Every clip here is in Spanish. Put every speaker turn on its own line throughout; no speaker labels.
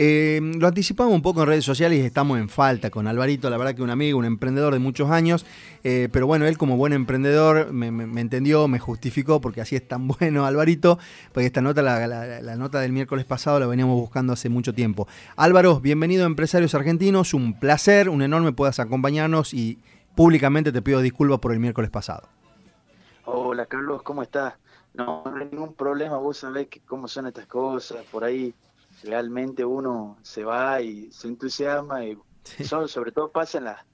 Eh, lo anticipamos un poco en redes sociales y estamos en falta con Alvarito, la verdad que un amigo, un emprendedor de muchos años, eh, pero bueno, él como buen emprendedor me, entendió, me justificó, porque así es tan bueno Alvarito, porque esta nota, la, nota del miércoles pasado la veníamos buscando hace mucho tiempo. Álvaro, bienvenido a Empresarios Argentinos, un placer, un enorme puedas acompañarnos y públicamente te pido disculpas por el miércoles pasado.
Hola Carlos, ¿cómo estás? No, no hay ningún problema, vos sabés cómo son estas cosas, por ahí realmente uno se va y se entusiasma y sobre todo pasa en, la,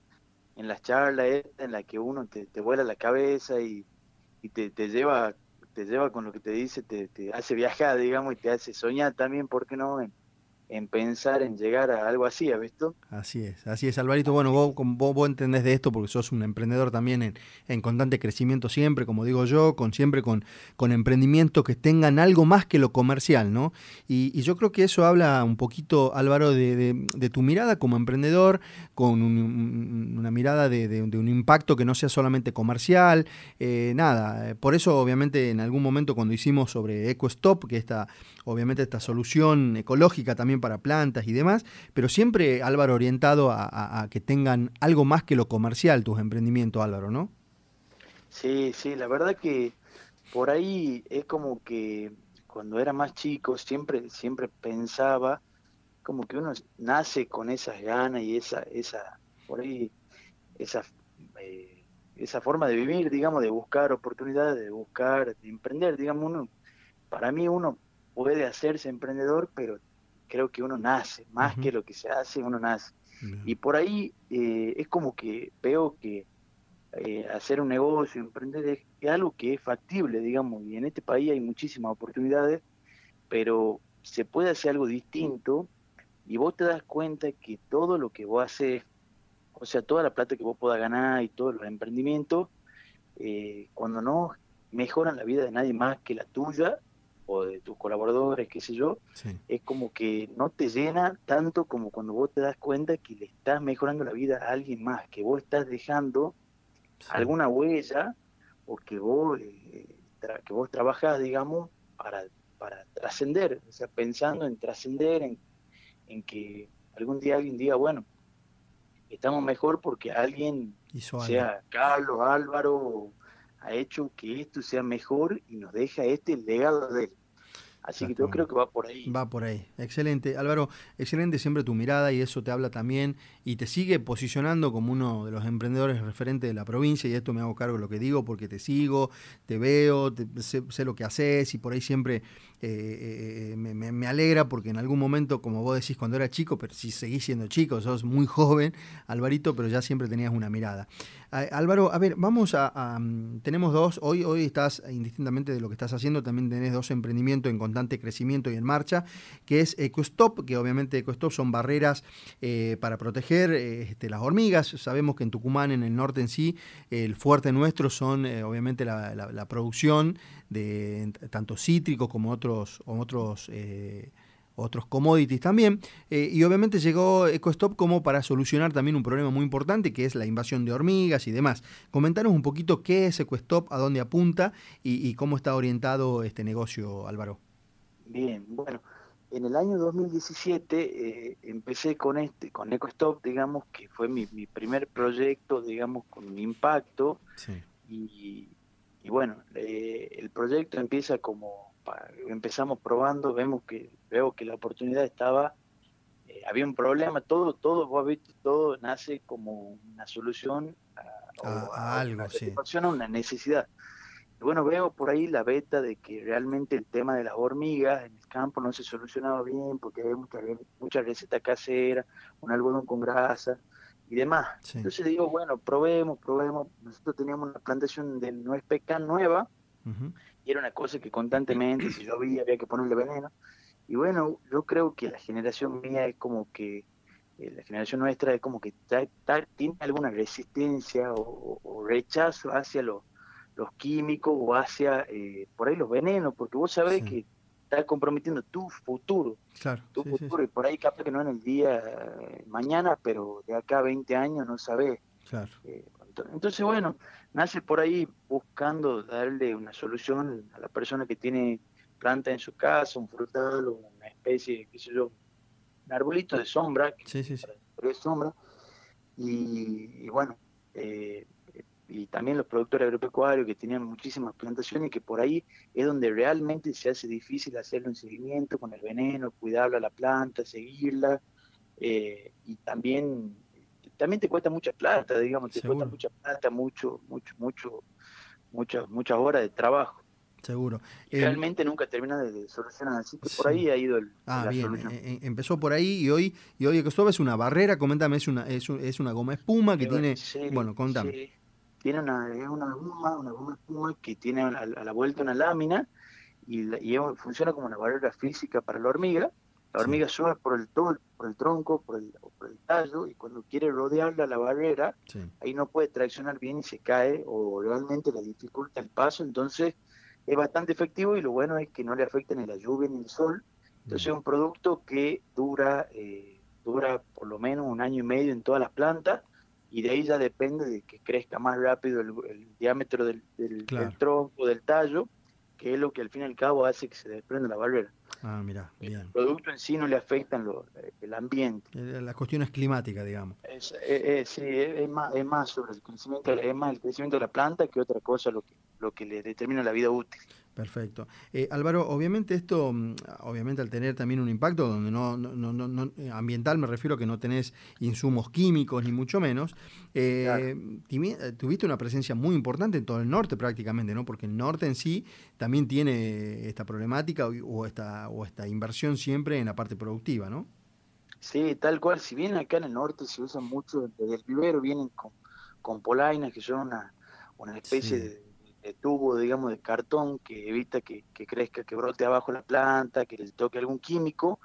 en las charlas en las que uno te, vuela la cabeza y, te, lleva te lleva con lo que te dice, te, te, hace viajar, digamos, y te hace soñar también, ¿por qué no? en pensar en llegar a algo así, ¿has visto?
Así es, así es, Alvarito. Bueno, vos, vos, entendés de esto porque sos un emprendedor también en, en, constante crecimiento siempre, como digo yo, con siempre con, con emprendimientos que tengan algo más que lo comercial, ¿no? Y, yo creo que eso habla un poquito, Álvaro, de, de, tu mirada como emprendedor, con una mirada de, un impacto que no sea solamente comercial, eh, nada. Por eso, obviamente, en algún momento cuando hicimos sobre EcoStop, que esta, obviamente, esta solución ecológica también para plantas y demás, pero siempre, Álvaro, orientado a, que tengan algo más que lo comercial tus emprendimientos, Álvaro, ¿no?
Sí, sí, la verdad que por ahí es como que cuando era más chico siempre, siempre pensaba como que uno nace con esas ganas y esa, esa, por ahí, esa, eh, esa forma de vivir, digamos, de buscar oportunidades, de buscar, de emprender, digamos, uno, para mí uno puede hacerse emprendedor, pero creo que uno nace, más que lo que se hace, uno nace. Y por ahí eh, es como que veo que eh, hacer un negocio, emprender es, algo que es factible, digamos, y en este país hay muchísimas oportunidades, pero se puede hacer algo distinto y vos te das cuenta que todo lo que vos haces, o sea, toda la plata que vos puedas ganar y todos los emprendimientos, eh, cuando no mejoran la vida de nadie más que la tuya, o de tus colaboradores, qué sé yo, es como que no te llena tanto como cuando vos te das cuenta que le estás mejorando la vida a alguien más, que vos estás dejando alguna huella o que vos, eh, que vos trabajás, digamos, para, para trascender, o sea, pensando en trascender, en, en que algún día alguien diga, bueno, estamos mejor porque alguien, sea Carlos, Álvaro, ha hecho que esto sea mejor y nos deja este legado de él. Así que yo creo que va por ahí.
Va por ahí. Excelente. Álvaro, excelente siempre tu mirada y eso te habla también y te sigue posicionando como uno de los emprendedores referentes de la provincia y esto me hago cargo de lo que digo porque te sigo, te veo, sé, lo que haces y por ahí siempre eh, eh, me, alegra porque en algún momento, como vos decís, cuando era chico, pero si seguís siendo chico, sos muy joven, Alvarito, pero ya siempre tenías una mirada. Álvaro, a ver, vamos a, mm, tenemos dos, hoy, hoy estás, indistintamente de lo que estás haciendo, también tenés dos emprendimientos en constante crecimiento y en marcha, que es EcoStop, que obviamente EcoStop son barreras eh, para proteger este, las hormigas. Sabemos que en Tucumán, en el norte en sí, el fuerte nuestro son obviamente la producción de tanto cítricos como otros, eh, otros commodities también. Eh, y obviamente llegó EcoStop como para solucionar también un problema muy importante que es la invasión de hormigas y demás. Comentaros un poquito qué es EcoStop, a dónde apunta y, cómo está orientado este negocio, Álvaro.
Bien, bueno, en el año 2017 eh, empecé con este, con EcoStop, digamos, que fue mi, primer proyecto, digamos, con un impacto. Y, y bueno, eh, el proyecto empieza como, empezamos probando, vemos que, veo que la oportunidad estaba, eh, había un problema, todo, todo, vos visto, todo nace como una solución
a, algo,
una situación, a una necesidad. Y bueno, veo por ahí la beta de que realmente el tema de las hormigas en el campo no se solucionaba bien porque había mucha, mucha receta casera, un algodón con grasa, y demás. Entonces digo, bueno, probemos, probemos. Nosotros teníamos una plantación de nuez pecan nueva y era una cosa que constantemente, si llovía, había que ponerle veneno. Y bueno, yo creo que la generación mía es como que, eh, la generación nuestra es como que tiene alguna resistencia o, rechazo hacia los, los químicos o hacia, eh, por ahí los venenos, porque vos sabés que estás comprometiendo tu futuro.
Claro.
Tu futuro, y por ahí capaz que no en el día mañana, pero de acá a 20 años no sabes.
Claro.
Eh, entonces, bueno, nace por ahí buscando darle una solución a la persona que tiene planta en su casa, un frutal o una especie, qué sé yo, arbolito de sombra,
sí, sí, sí.
de sombra, y, bueno, eh, y también los productores agropecuarios que tenían muchísimas plantaciones que por ahí es donde realmente se hace difícil hacerlo en seguimiento con el veneno, cuidarla a la planta, seguirla, eh, y también también te cuesta mucha plata, digamos, te cuesta mucha plata, mucho, mucho, mucho, muchas, muchas horas de trabajo.
Seguro.
Eh, realmente nunca termina de, solucionar, así que por ahí ha ido el.
Ah, bien. Eh, eh, empezó por ahí y hoy, y hoy esto es una barrera, coméntame, es una, es, es una goma espuma que tiene. bueno, contame.
Tiene una, es una goma, una goma espuma que tiene a, la vuelta una lámina y, y funciona como una barrera física para la hormiga la hormiga sube por el, por el tronco, por el, por el tallo, y cuando quiere rodearla la barrera, ahí no puede traccionar bien y se cae, o realmente le dificulta el paso, entonces es bastante efectivo y lo bueno es que no le afecta ni la lluvia ni el sol. Entonces es un producto que dura, eh, dura por lo menos un año y medio en todas las plantas, y de ahí ya depende de que crezca más rápido el, diámetro del, del tronco, del tallo, que es lo que al fin y al cabo hace que se desprenda la barrera.
Ah, mira, bien.
El producto en sí no le afecta eh, el ambiente.
Eh, las cuestiones climáticas, digamos.
Es, eh, sí, es, más, es más sobre el crecimiento, es más el crecimiento de la planta que otra cosa lo que, lo que le determina la vida útil.
Perfecto. Eh, Álvaro, obviamente esto, mm, obviamente al tener también un impacto donde no, no, no, no eh, ambiental, me refiero a que no tenés insumos químicos ni mucho menos, eh, tuviste una presencia muy importante en todo el norte prácticamente, ¿no? Porque el norte en sí también tiene esta problemática o, esta, o esta inversión siempre en la parte productiva, ¿no?
Sí, tal cual. Si bien acá en el norte se usa mucho desde el vivero, vienen con, con polainas, que son una, una especie de de tubo, digamos, de cartón que evita que, crezca, que brote abajo la planta, que le toque algún químico,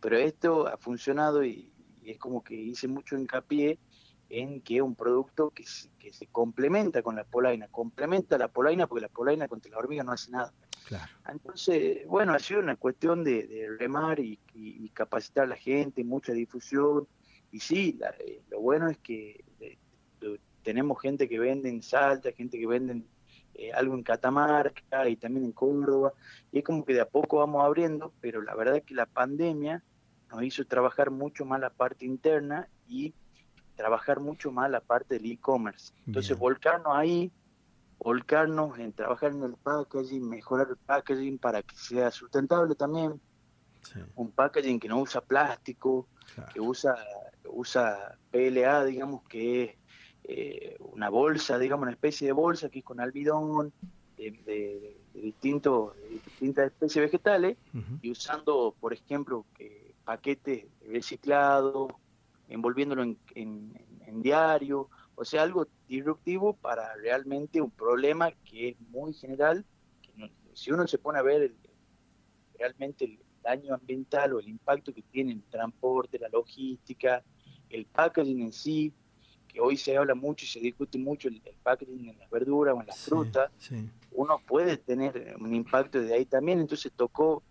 pero esto ha funcionado y, es como que hice mucho hincapié en que es un producto que, que se complementa con la polaina, complementa la polaina porque la polaina contra la hormiga no hace nada.
Claro.
Entonces, bueno, ha sido una cuestión de, remar y, capacitar a la gente, mucha difusión. Y sí, eh, lo bueno es que eh, tenemos gente que vende en Salta, gente que vende en eh, algo en Catamarca y también en Córdoba, y es como que de a poco vamos abriendo, pero la verdad es que la pandemia nos hizo trabajar mucho más la parte interna y trabajar mucho más la parte del e-commerce. Entonces, volcarnos ahí, volcarnos en trabajar en el packaging, mejorar el packaging para que sea sustentable también. Un packaging que no usa plástico, que usa, usa PLA, digamos, que es eh, una bolsa, digamos, una especie de bolsa que es con almidón, de, distintas especies vegetales, y usando, por ejemplo, paquetes reciclados, envolviéndolo en, diario, o sea, algo disruptivo para realmente un problema que es muy general. si uno se pone a ver realmente el daño ambiental o el impacto que tiene el transporte, la logística, el packaging en sí, que hoy se habla mucho y se discute mucho el, packaging en las verduras o en las frutas, uno puede tener un impacto de ahí también, entonces tocó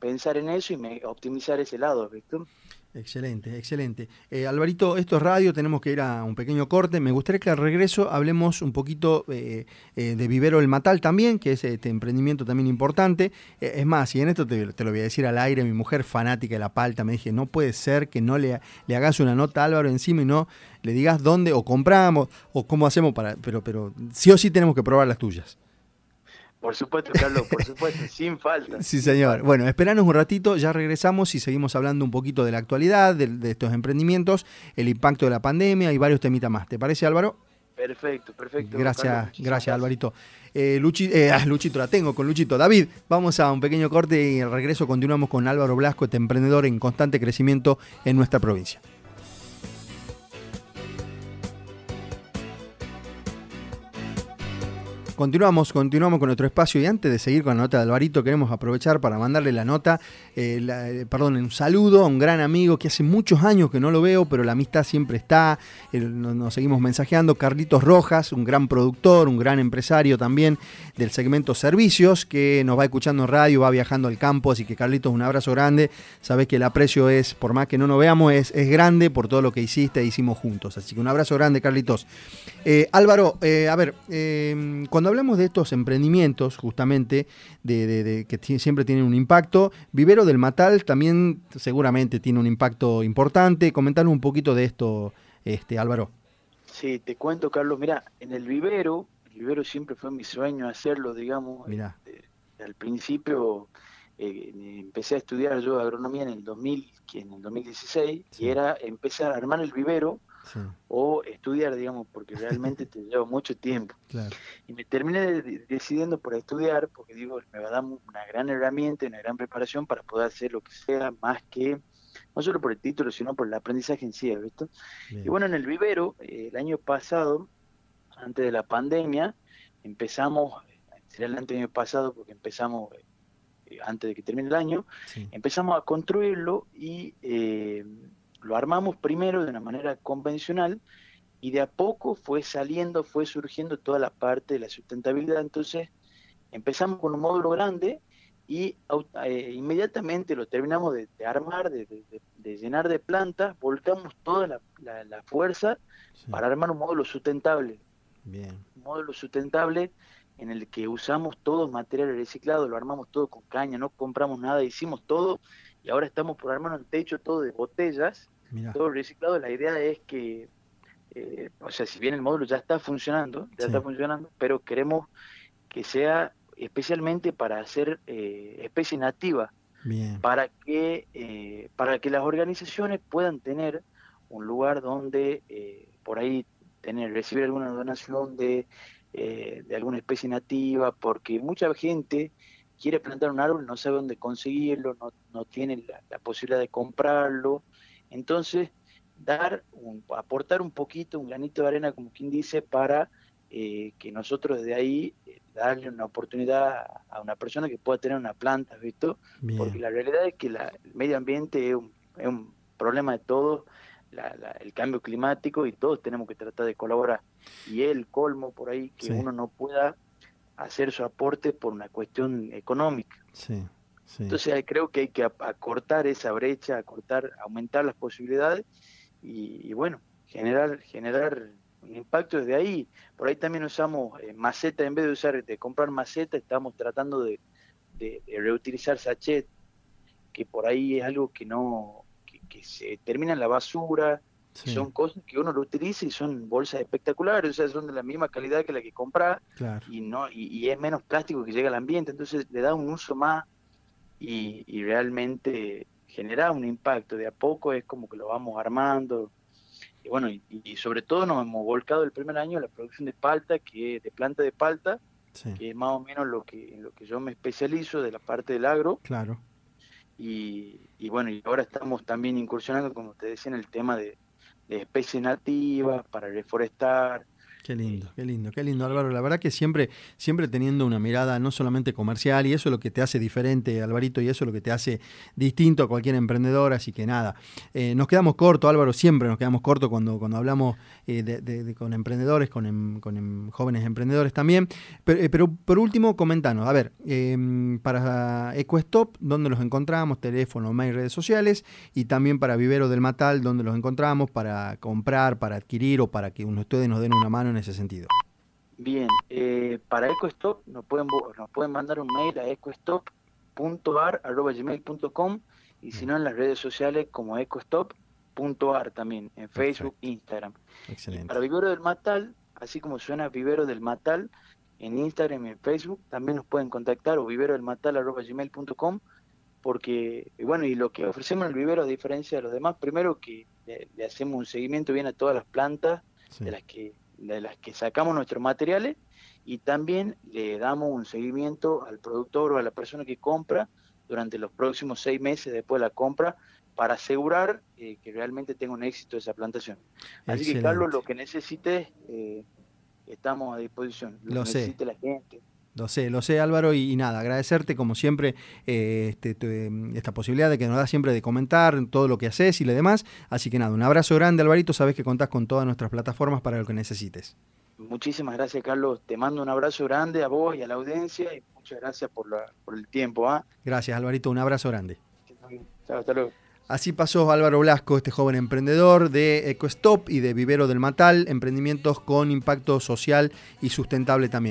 pensar en eso y optimizar ese lado, ¿viste?
Excelente, excelente. Eh, Alvarito, esto es radio, tenemos que ir a un pequeño corte. Me gustaría que al regreso hablemos un poquito eh, eh, de Vivero El Matal también, que es este emprendimiento también importante. es más, y en esto te, lo voy a decir al aire, mi mujer fanática de la palta me dije, no puede ser que no le, le hagas una nota a Álvaro encima y no le digas dónde o compramos o cómo hacemos para... Pero, pero sí o sí tenemos que probar las tuyas.
Por supuesto, Carlos, por supuesto, sin falta.
Sí, señor. Bueno, esperanos un ratito, ya regresamos y seguimos hablando un poquito de la actualidad, de, estos emprendimientos, el impacto de la pandemia y varios temitas más. ¿Te parece, Álvaro?
Perfecto, perfecto.
Gracias, gracias, Alvarito. Eh, eh ah, Luchito, la tengo con Luchito. David, vamos a un pequeño corte y al regreso continuamos con Álvaro Blasco, este emprendedor en constante crecimiento en nuestra provincia. Continuamos, continuamos con nuestro espacio y antes de seguir con la nota de Alvarito queremos aprovechar para mandarle la nota, eh, eh, perdón, un saludo a un gran amigo que hace muchos años que no lo veo, pero la amistad siempre está, nos, seguimos mensajeando, Carlitos Rojas, un gran productor, un gran empresario también del segmento servicios, que nos va escuchando en radio, va viajando al campo, así que Carlitos, un abrazo grande, sabes que el aprecio es, por más que no nos veamos, es, es grande por todo lo que hiciste e hicimos juntos, así que un abrazo grande Carlitos. Eh, Álvaro, a ver, cuando cuando hablamos de estos emprendimientos, justamente, de, que siempre tienen un impacto, Vivero del Matal también seguramente tiene un impacto importante. Comentanos un poquito de esto, este, Álvaro.
Sí, te cuento, Carlos. Mira, en el vivero, el vivero siempre fue mi sueño hacerlo, digamos.
Mira.
Este, al principio eh, empecé a estudiar yo agronomía en el 2000, en el 2016, y era empezar a armar el vivero o estudiar, digamos, porque realmente te lleva mucho tiempo. Y me terminé decidiendo por estudiar, porque digo, me va a dar una gran herramienta, una gran preparación para poder hacer lo que sea, más que, no solo por el título, sino por el aprendizaje en sí, ¿visto? Y bueno, en el vivero, eh, el año pasado, antes de la pandemia, empezamos, sería el año pasado, porque empezamos eh, antes de que termine el año, empezamos a construirlo y eh, lo armamos primero de una manera convencional y de a poco fue saliendo, fue surgiendo toda la parte de la sustentabilidad. Entonces empezamos con un módulo grande y eh, inmediatamente lo terminamos de, armar, de, llenar de plantas, volcamos toda la, fuerza para armar un módulo sustentable.
Bien.
Un módulo sustentable en el que usamos todos materiales reciclados, lo armamos todo con caña, no compramos nada, hicimos todo y ahora estamos por armar un techo todo de botellas, todo reciclado. La idea es que, eh, o sea, si bien el módulo ya está funcionando, ya está funcionando, pero queremos que sea especialmente para hacer eh, especie nativa, para que eh, para que las organizaciones puedan tener un lugar donde eh, por ahí tener recibir alguna donación de eh, de alguna especie nativa, porque mucha gente quiere plantar un árbol, no sabe dónde conseguirlo, no, no tiene la, posibilidad de comprarlo. Entonces, dar, un, aportar un poquito, un granito de arena, como quien dice, para eh, que nosotros desde ahí eh, darle una oportunidad a una persona que pueda tener una planta, ¿visto? Porque la realidad es que el medio ambiente es un, es un problema de todos el cambio climático y todos tenemos que tratar de colaborar. Y el colmo por ahí que uno no pueda hacer su aporte por una cuestión económica.
Sí,
Entonces creo que hay que acortar esa brecha, acortar, aumentar las posibilidades y, bueno, generar, generar un impacto desde ahí. Por ahí también usamos eh, maceta, en vez de usar de comprar maceta, estamos tratando de, de reutilizar sachet, que por ahí es algo que no, que se termina en la basura, son cosas que uno lo utiliza y son bolsas espectaculares, o sea, son de la misma calidad que la que compra y no y, es menos plástico que llega al ambiente, entonces le da un uso más y, realmente genera un impacto. De a poco es como que lo vamos armando. Y bueno, y, sobre todo nos hemos volcado el primer año la producción de palta, que de planta de palta, que es más o menos lo que, en lo que yo me especializo de la parte del agro.
Claro
y, bueno, y ahora estamos también incursionando, como te decía, en el tema de, especies nativas para reforestar,
Qué lindo, qué lindo, qué lindo Álvaro. La verdad que siempre, siempre teniendo una mirada no solamente comercial, y eso es lo que te hace diferente, Alvarito, y eso es lo que te hace distinto a cualquier emprendedor, así que nada. Eh, nos quedamos cortos, Álvaro, siempre nos quedamos cortos cuando, cuando hablamos eh, de, con emprendedores, con, em, con em, jóvenes emprendedores también. Eh, pero, por último, comentanos, a ver, em, para EcoStop, ¿dónde los encontramos? Teléfono, mail, redes sociales, y también para Vivero del Matal, ¿dónde los encontramos? Para comprar, para adquirir o para que ustedes nos den una mano en ese sentido?
Bien, eh, para EcoStop nos pueden, nos pueden mandar un mail a ecostop.ar.gmail.com y si no en las redes sociales como ecostop.ar también, en Facebook, Instagram.
Excelente.
para Vivero del Matal, así como suena Vivero del Matal, en Instagram y en Facebook también nos pueden contactar o vivero del matal.gmail.com porque, bueno, y lo que ofrecemos en el vivero a diferencia de los demás, primero que le, hacemos un seguimiento bien a todas las plantas de las que de las que sacamos nuestros materiales y también le damos un seguimiento al productor o a la persona que compra durante los próximos seis meses después de la compra para asegurar eh, que realmente tenga un éxito esa plantación. Así que Carlos, lo que necesite, eh, estamos a disposición.
Lo,
que
necesite
la gente.
Lo sé, lo sé Álvaro, y, nada, agradecerte como siempre eh, este, esta posibilidad de que nos da siempre de comentar todo lo que haces y lo demás. Así que nada, un abrazo grande Alvarito, sabes que contás con todas nuestras plataformas para lo que necesites.
Muchísimas gracias Carlos, te mando un abrazo grande a vos y a la audiencia y muchas gracias por, por el tiempo. ¿ah?
Gracias Alvarito, un abrazo grande.
Chao, hasta luego.
Así pasó Álvaro Blasco, este joven emprendedor de EcoStop y de Vivero del Matal, emprendimientos con impacto social y sustentable también.